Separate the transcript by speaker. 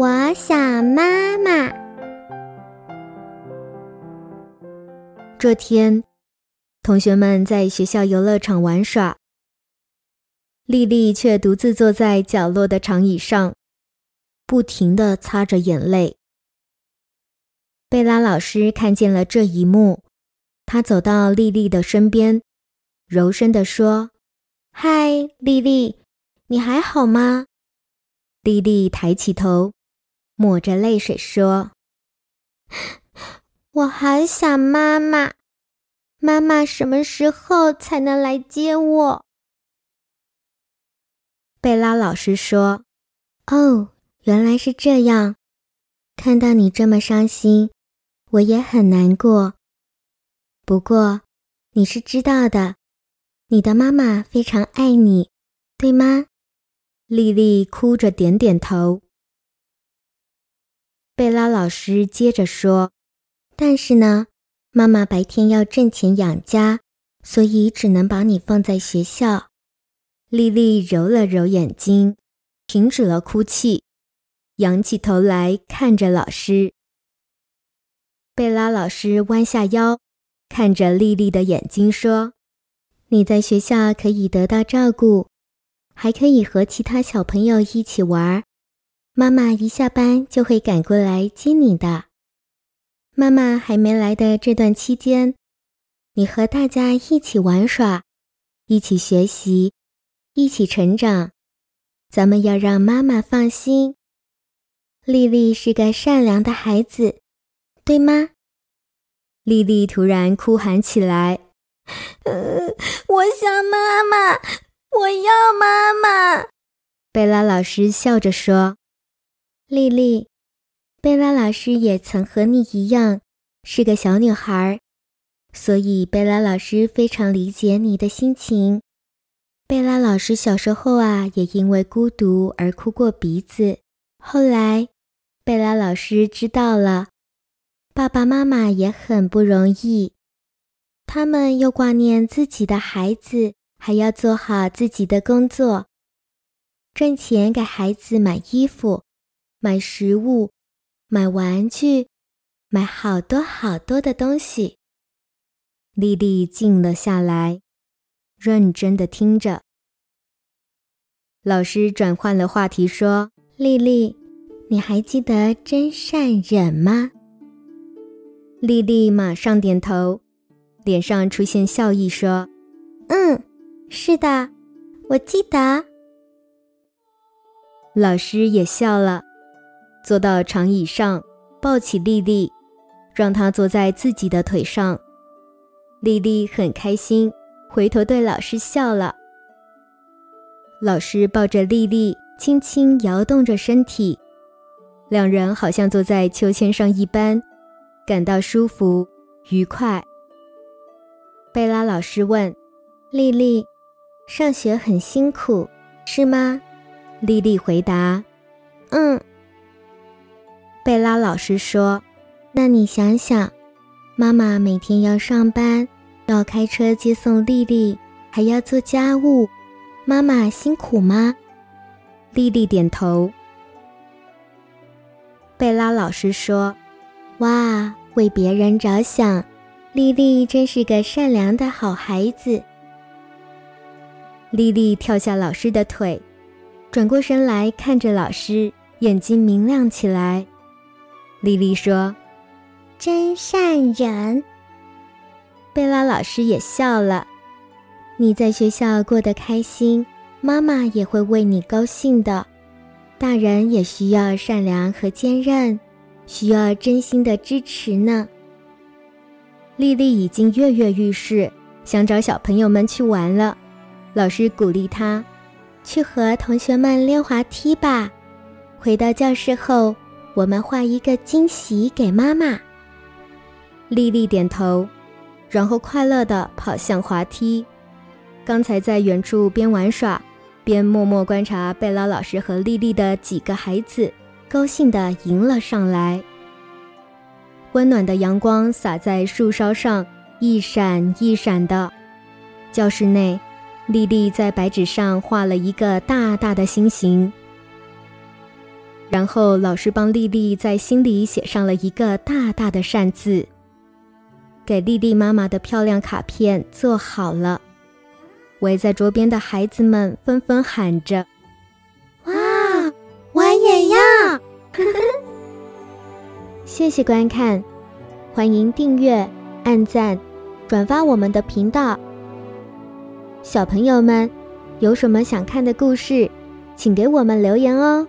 Speaker 1: 我想妈妈。
Speaker 2: 这天，同学们在学校游乐场玩耍，丽丽却独自坐在角落的长椅上，不停地擦着眼泪。贝拉老师看见了这一幕，他走到丽丽的身边，柔声地说：“
Speaker 1: 嗨，丽丽，你还好吗？”
Speaker 2: 丽丽抬起头，抹着泪水说：“
Speaker 1: 我好想妈妈，妈妈什么时候才能来接我？”
Speaker 2: 贝拉老师说：“
Speaker 1: 哦，原来是这样，看到你这么伤心。”我也很难过，不过你是知道的，你的妈妈非常爱你，对吗？
Speaker 2: 丽丽哭着点点头。贝拉老师接着说：“
Speaker 1: 但是呢，妈妈白天要挣钱养家，所以只能把你放在学校。”
Speaker 2: 丽丽揉了揉眼睛，停止了哭泣，仰起头来看着老师。贝拉老师弯下腰，看着丽丽的眼睛说：“
Speaker 1: 你在学校可以得到照顾，还可以和其他小朋友一起玩。妈妈一下班就会赶过来接你的。妈妈还没来的这段期间，你和大家一起玩耍，一起学习，一起成长。咱们要让妈妈放心。丽丽是个善良的孩子。”对吗？
Speaker 2: 丽丽突然哭喊起来：“呃
Speaker 1: 我想妈妈，我要妈妈！”
Speaker 2: 贝拉老师笑着说：“
Speaker 1: 丽丽，贝拉老师也曾和你一样是个小女孩，所以贝拉老师非常理解你的心情。贝拉老师小时候啊，也因为孤独而哭过鼻子。后来，贝拉老师知道了。”爸爸妈妈也很不容易，他们又挂念自己的孩子，还要做好自己的工作，赚钱给孩子买衣服、买食物、买玩具、买好多好多的东西。
Speaker 2: 丽丽静了下来，认真的听着。老师转换了话题说：“
Speaker 1: 丽丽，你还记得真善忍吗？”
Speaker 2: 丽丽马上点头，脸上出现笑意，说：“
Speaker 1: 嗯，是的，我记得。”
Speaker 2: 老师也笑了，坐到长椅上，抱起丽丽，让她坐在自己的腿上。丽丽很开心，回头对老师笑了。老师抱着丽丽，轻轻摇动着身体，两人好像坐在秋千上一般。感到舒服、愉快。贝拉老师问：“
Speaker 1: 丽丽，上学很辛苦，是吗？”
Speaker 2: 丽丽回答：“
Speaker 1: 嗯。”
Speaker 2: 贝拉老师说：“
Speaker 1: 那你想想，妈妈每天要上班，要开车接送丽丽，还要做家务，妈妈辛苦吗？”
Speaker 2: 丽丽点头。贝拉老师说：“
Speaker 1: 哇！”为别人着想，丽丽真是个善良的好孩子。
Speaker 2: 丽丽跳下老师的腿，转过身来看着老师，眼睛明亮起来。丽丽说：“
Speaker 1: 真善人。”贝拉老师也笑了。你在学校过得开心，妈妈也会为你高兴的。大人也需要善良和坚韧。需要真心的支持呢。
Speaker 2: 丽丽已经跃跃欲试，想找小朋友们去玩了。老师鼓励她，
Speaker 1: 去和同学们溜滑梯吧。回到教室后，我们画一个惊喜给妈妈。
Speaker 2: 丽丽点头，然后快乐地跑向滑梯。刚才在远处边玩耍边默默观察贝拉老师和丽丽的几个孩子。高兴地迎了上来。温暖的阳光洒在树梢上，一闪一闪的。教室内，丽丽在白纸上画了一个大大的心形。然后老师帮丽丽在心里写上了一个大大的善字。给丽丽妈妈的漂亮卡片做好了，围在桌边的孩子们纷纷喊着：“
Speaker 3: 哇，我也要！”
Speaker 1: 谢谢观看，欢迎订阅、按赞、转发我们的频道。小朋友们，有什么想看的故事，请给我们留言哦。